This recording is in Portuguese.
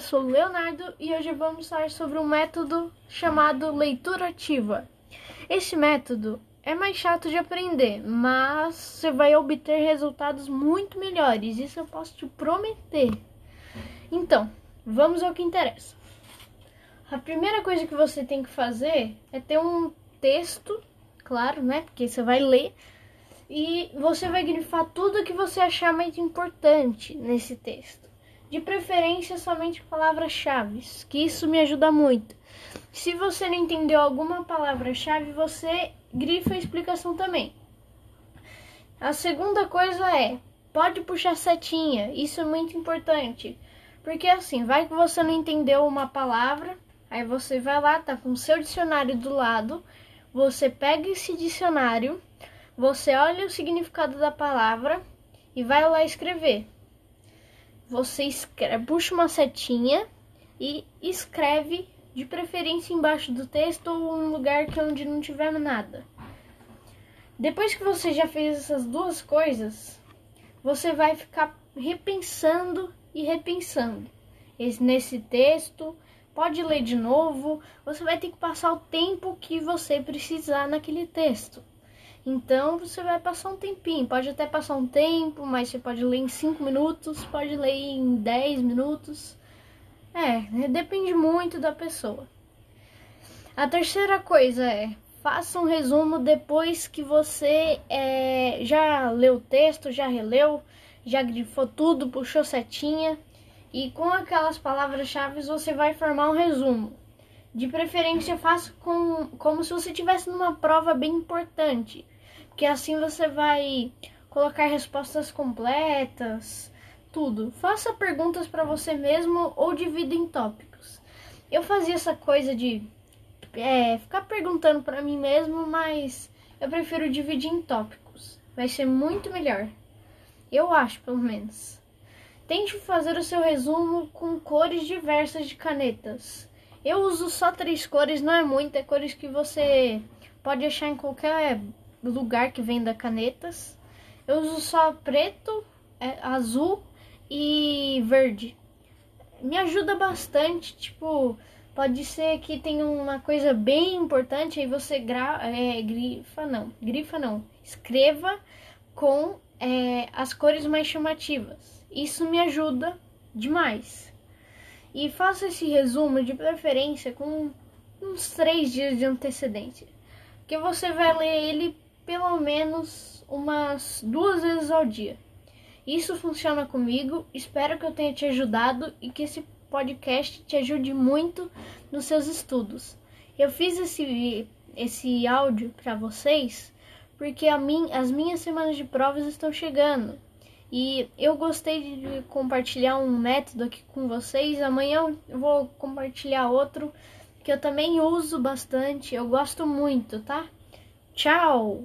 eu sou o Leonardo e hoje vamos falar sobre um método chamado leitura ativa. Este método é mais chato de aprender, mas você vai obter resultados muito melhores, isso eu posso te prometer. Então, vamos ao que interessa. A primeira coisa que você tem que fazer é ter um texto, claro, né? Porque você vai ler e você vai grifar tudo que você achar mais importante nesse texto de preferência somente palavras-chave, que isso me ajuda muito. Se você não entendeu alguma palavra-chave, você grifa a explicação também. A segunda coisa é, pode puxar setinha, isso é muito importante. Porque assim, vai que você não entendeu uma palavra, aí você vai lá, tá com o seu dicionário do lado, você pega esse dicionário, você olha o significado da palavra e vai lá escrever você escreve, puxa uma setinha e escreve de preferência embaixo do texto ou um lugar que é onde não tiver nada. Depois que você já fez essas duas coisas, você vai ficar repensando e repensando nesse texto. Pode ler de novo, você vai ter que passar o tempo que você precisar naquele texto. Então você vai passar um tempinho, pode até passar um tempo, mas você pode ler em 5 minutos, pode ler em 10 minutos. É, né, depende muito da pessoa. A terceira coisa é faça um resumo depois que você é, já leu o texto, já releu, já grifou tudo, puxou setinha e com aquelas palavras-chave você vai formar um resumo. De preferência, faça com, como se você estivesse numa prova bem importante, porque assim você vai colocar respostas completas, tudo. Faça perguntas para você mesmo ou divida em tópicos. Eu fazia essa coisa de é, ficar perguntando para mim mesmo, mas eu prefiro dividir em tópicos. Vai ser muito melhor. Eu acho, pelo menos. Tente fazer o seu resumo com cores diversas de canetas. Eu uso só três cores, não é muito, é cores que você pode achar em qualquer lugar que venda canetas. Eu uso só preto, é, azul e verde. Me ajuda bastante, tipo, pode ser que tenha uma coisa bem importante, aí você gra é, grifa, não, grifa não, escreva com é, as cores mais chamativas. Isso me ajuda demais. E faça esse resumo de preferência com uns três dias de antecedência. Que você vai ler ele pelo menos umas duas vezes ao dia. Isso funciona comigo. Espero que eu tenha te ajudado e que esse podcast te ajude muito nos seus estudos. Eu fiz esse, esse áudio para vocês porque a mim, as minhas semanas de provas estão chegando. E eu gostei de compartilhar um método aqui com vocês. Amanhã eu vou compartilhar outro que eu também uso bastante. Eu gosto muito, tá? Tchau!